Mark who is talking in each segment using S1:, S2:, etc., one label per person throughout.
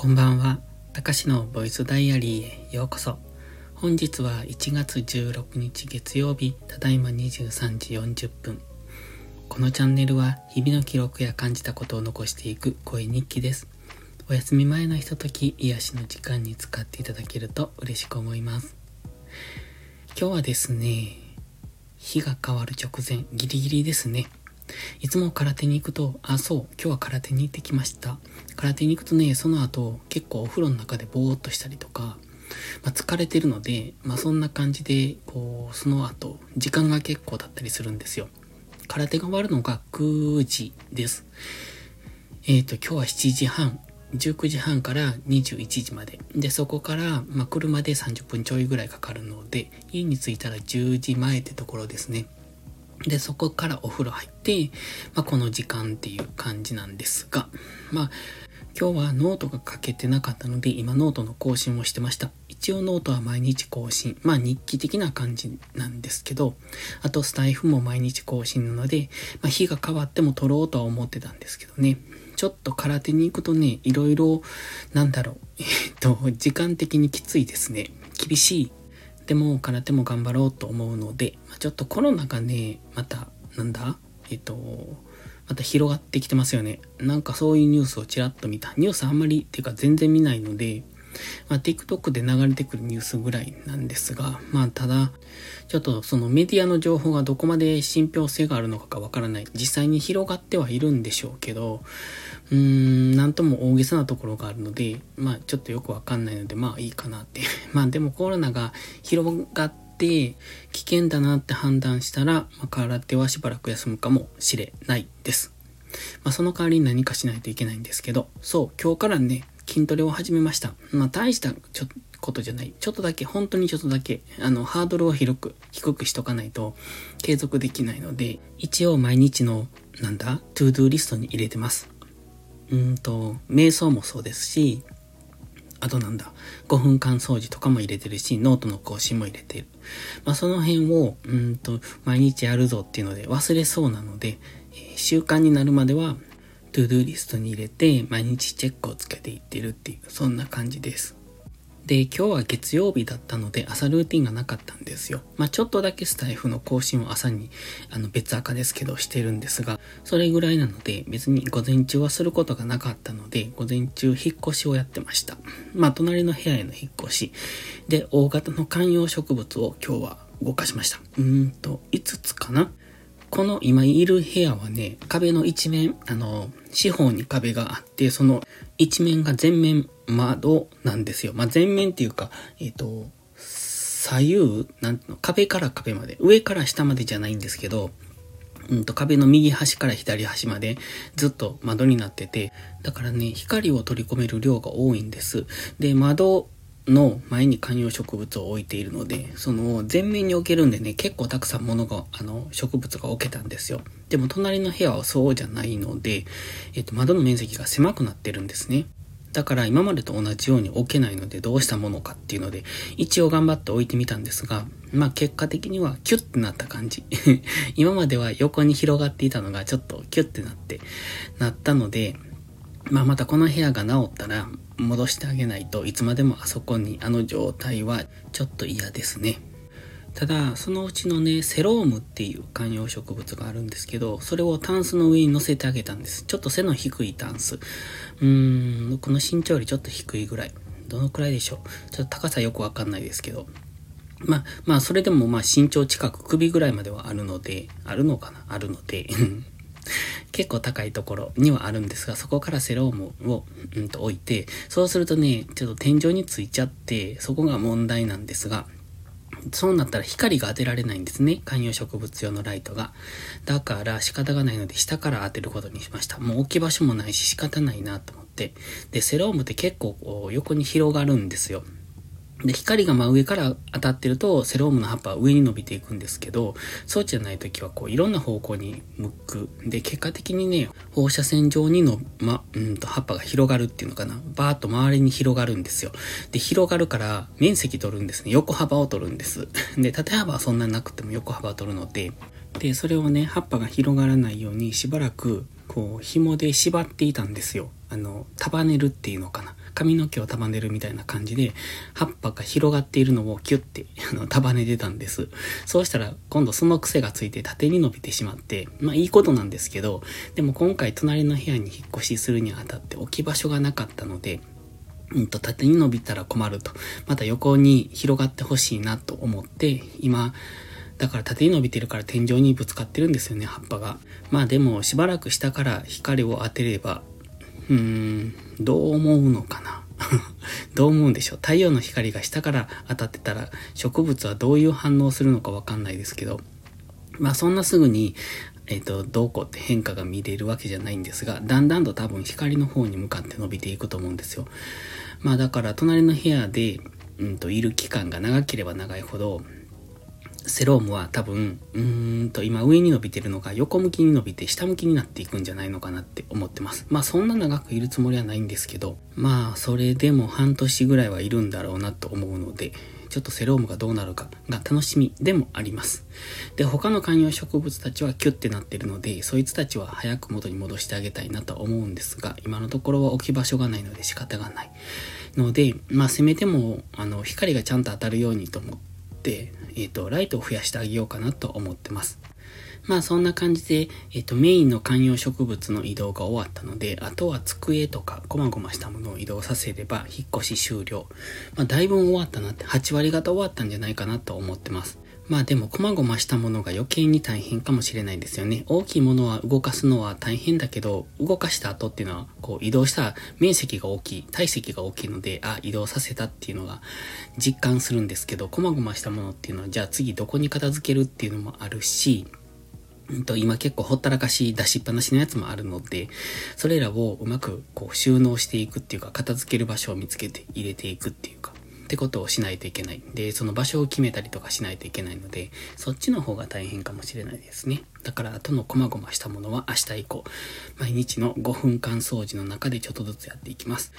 S1: こんばんは。たかしのボイスダイアリーへようこそ。本日は1月16日月曜日、ただいま23時40分。このチャンネルは日々の記録や感じたことを残していく声日記です。お休み前のひととき、癒しの時間に使っていただけると嬉しく思います。今日はですね、日が変わる直前、ギリギリですね。いつも空手に行くと、あ、そう、今日は空手に行ってきました。空手に行くとね、その後、結構お風呂の中でぼーっとしたりとか、まあ、疲れてるので、まあ、そんな感じで、こう、その後、時間が結構経ったりするんですよ。空手が終わるのが9時です。えっ、ー、と、今日は7時半、19時半から21時まで。で、そこから、まあ、車で30分ちょいぐらいかかるので、家に着いたら10時前ってところですね。で、そこからお風呂入って、まあ、この時間っていう感じなんですが、まあ、今日はノートが書けてなかったので、今ノートの更新をしてました。一応ノートは毎日更新。まあ日記的な感じなんですけど、あとスタエフも毎日更新なので、まあ日が変わっても撮ろうとは思ってたんですけどね。ちょっと空手に行くとね、いろいろ、なんだろう、えっと、時間的にきついですね。厳しいでも空手も頑張ろうと思うので、まあ、ちょっとコロナがね、また、なんだ？えっと、また広がってきてますよね。なんかそういうニュースをちらっと見た。ニュースあんまり、っていうか全然見ないので、まあ、TikTok で流れてくるニュースぐらいなんですが、まあ、ただ、ちょっとそのメディアの情報がどこまで信憑性があるのかがわからない。実際に広がってはいるんでしょうけど、うーん、なんとも大げさなところがあるので、まあ、ちょっとよくわかんないので、まあいいかなって。まあ、でもコロナが広がって、危険だなって判断したら、まあ、空手はしばらく休むかもしれないです。まあ、その代わりに何かしないといけないんですけど、そう、今日からね、筋トレを始めました。まあ、大したちょことじゃない。ちょっとだけ、本当にちょっとだけ、あの、ハードルを広く、低くしとかないと継続できないので、一応毎日の、なんだ、 to do リストに入れてます。うんと、瞑想もそうですし、あとなんだ、5分間掃除とかも入れてるし、ノートの更新も入れてる。まあ、その辺を、うんと、毎日やるぞっていうので忘れそうなので、えー、習慣になるまでは to do リストに入れて毎日チェックをつけていってるっていう、そんな感じです。で、今日は月曜日だったので朝ルーティンがなかったんですよ。まあちょっとだけスタエフの更新を朝に、あの別垢ですけどしてるんですが、それぐらいなので別に午前中はすることがなかったので、午前中引っ越しをやってました。まあ隣の部屋への引っ越し。で、大型の観葉植物を今日は動かしました。うーんと、5つかなこの今いる部屋はね、壁の一面、あの、四方に壁があって、その一面が全面窓なんですよ。まあ、全面っていうか、えっ、ー、と、左右、なんていうの、壁から壁まで、上から下までじゃないんですけど、うんと壁の右端から左端までずっと窓になってて、だからね、光を取り込める量が多いんです。で、窓の前に観葉植物を置いているので、その前面に置けるんでね、結構たくさん物が、あの、植物が置けたんですよ。でも隣の部屋はそうじゃないので、えっと、窓の面積が狭くなってるんですね。だから今までと同じように置けないのでどうしたものかっていうので、一応頑張って置いてみたんですが、まあ結果的にはキュッてなった感じ。今までは横に広がっていたのがちょっとキュッてなって、なったので、まあまたこの部屋が治ったら戻してあげないといつまでもあそこにあの状態はちょっと嫌ですね。ただ、そのうちのね、セロームっていう観葉植物があるんですけど、それをタンスの上に乗せてあげたんです。ちょっと背の低いタンス。うーん、この身長よりちょっと低いぐらい。どのくらいでしょう。ちょっと高さよくわかんないですけど。まあ、まあ、それでもまあ身長近く首ぐらいまではあるので、あるのかな？あるので。結構高いところにはあるんですが、そこからセロームを、うん、と置いて、そうするとね、ちょっと天井についちゃって、そこが問題なんですが、そうなったら光が当てられないんですね。観葉植物用のライトが。だから仕方がないので下から当てることにしました。もう置き場所もないし仕方ないなと思って。で、セロームって結構横に広がるんですよ。で、光が真上から当たってると、セロームの葉っぱは上に伸びていくんですけど、そうじゃない時は、こう、いろんな方向に向く。で、結果的にね、放射線状にの、ま、うんと、葉っぱが広がるっていうのかな。バーっと周りに広がるんですよ。で、広がるから、面積取るんですね。横幅を取るんです。で、縦幅はそんなになくても横幅を取るので、で、それをね、葉っぱが広がらないように、しばらく、こう、紐で縛っていたんですよ。あの、束ねるっていうのかな。髪の毛を束ねるみたいな感じで、葉っぱが広がっているのをキュッて、あの、束ねてたんです。そうしたら、今度その癖がついて縦に伸びてしまって、まあいいことなんですけど、でも今回隣の部屋に引っ越しするにあたって置き場所がなかったので、うんと、縦に伸びたら困ると。また横に広がってほしいなと思って、今、だから縦に伸びてるから天井にぶつかってるんですよね、葉っぱが。まあでも、しばらく下から光を当てれば、うーん、どう思うのか。どう思うんでしょう？太陽の光が下から当たってたら、植物はどういう反応するのかわかんないですけど、まあそんなすぐに、えっ、ー、と、どうこうって変化が見れるわけじゃないんですが、だんだんと多分光の方に向かって伸びていくと思うんですよ。まあだから隣の部屋で、うんと、いる期間が長ければ長いほど、セロームは多分、うーんと今上に伸びてるのが横向きに伸びて下向きになっていくんじゃないのかなって思ってます。まあそんな長くいるつもりはないんですけど、まあそれでも半年ぐらいはいるんだろうなと思うので、ちょっとセロームがどうなるかが楽しみでもあります。で、他の観葉植物たちはキュッてなってるので、そいつたちは早く元に戻してあげたいなと思うんですが、今のところは置き場所がないので仕方がない。ので、まあせめても、あの、光がちゃんと当たるようにと思って、えっ、ー、と、ライトを増やしてあげようかなと思ってます。まあそんな感じで、えっ、と、メインの観葉植物の移動が終わったので、あとは机とか細々したものを移動させれば引っ越し終了。まあだいぶ終わったなって、8割方終わったんじゃないかなと思ってます。まあでも、細々したものが余計に大変かもしれないですよね。大きいものは動かすのは大変だけど、動かした後っていうのは、こう移動した面積が大きい、体積が大きいので、あ、移動させたっていうのが実感するんですけど、細々したものっていうのは、じゃあ次どこに片付けるっていうのもあるし、うんと、今結構ほったらかし出しっぱなしのやつもあるので、それらをうまくこう収納していくっていうか、片付ける場所を見つけて入れていくっていうか、ってことをしないといけない。で、その場所を決めたりとかしないといけないので、そっちの方が大変かもしれないですね。だから、後の細々したものは明日以降、毎日の5分間掃除の中でちょっとずつやっていきます。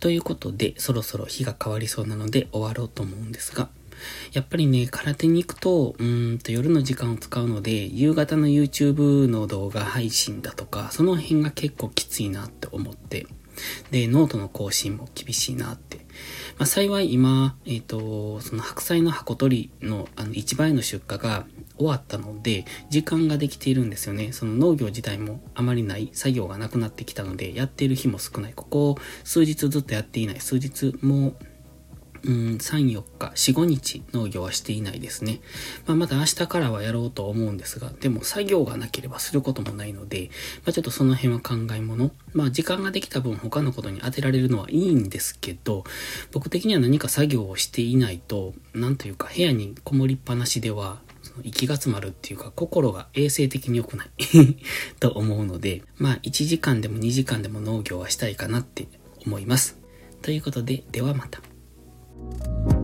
S1: ということで、そろそろ日が変わりそうなので終わろうと思うんですが、やっぱりね、空手に行くと、うんと夜の時間を使うので、夕方の YouTube の動画配信だとか、その辺が結構きついなって思って、で、ノートの更新も厳しいなって。まあ、幸い今、えっ、ー、と、その白菜の箱取りのあの1倍の出荷が終わったので、時間ができているんですよね。その農業自体もあまりない作業がなくなってきたので、やっている日も少ない。ここ数日ずっとやっていない。数日もううん、3、4日、4、5日農業はしていないですね。まあ、また明日からはやろうと思うんですが、でも作業がなければすることもないので、まあ、ちょっとその辺は考え物。まあ、時間ができた分他のことに当てられるのはいいんですけど、僕的には何か作業をしていないと、なんというか部屋にこもりっぱなしでは、その息が詰まるっていうか、心が衛生的に良くない と思うので、まあ、1時間でも2時間でも農業はしたいかなって思います。ということで、ではまた。Thank you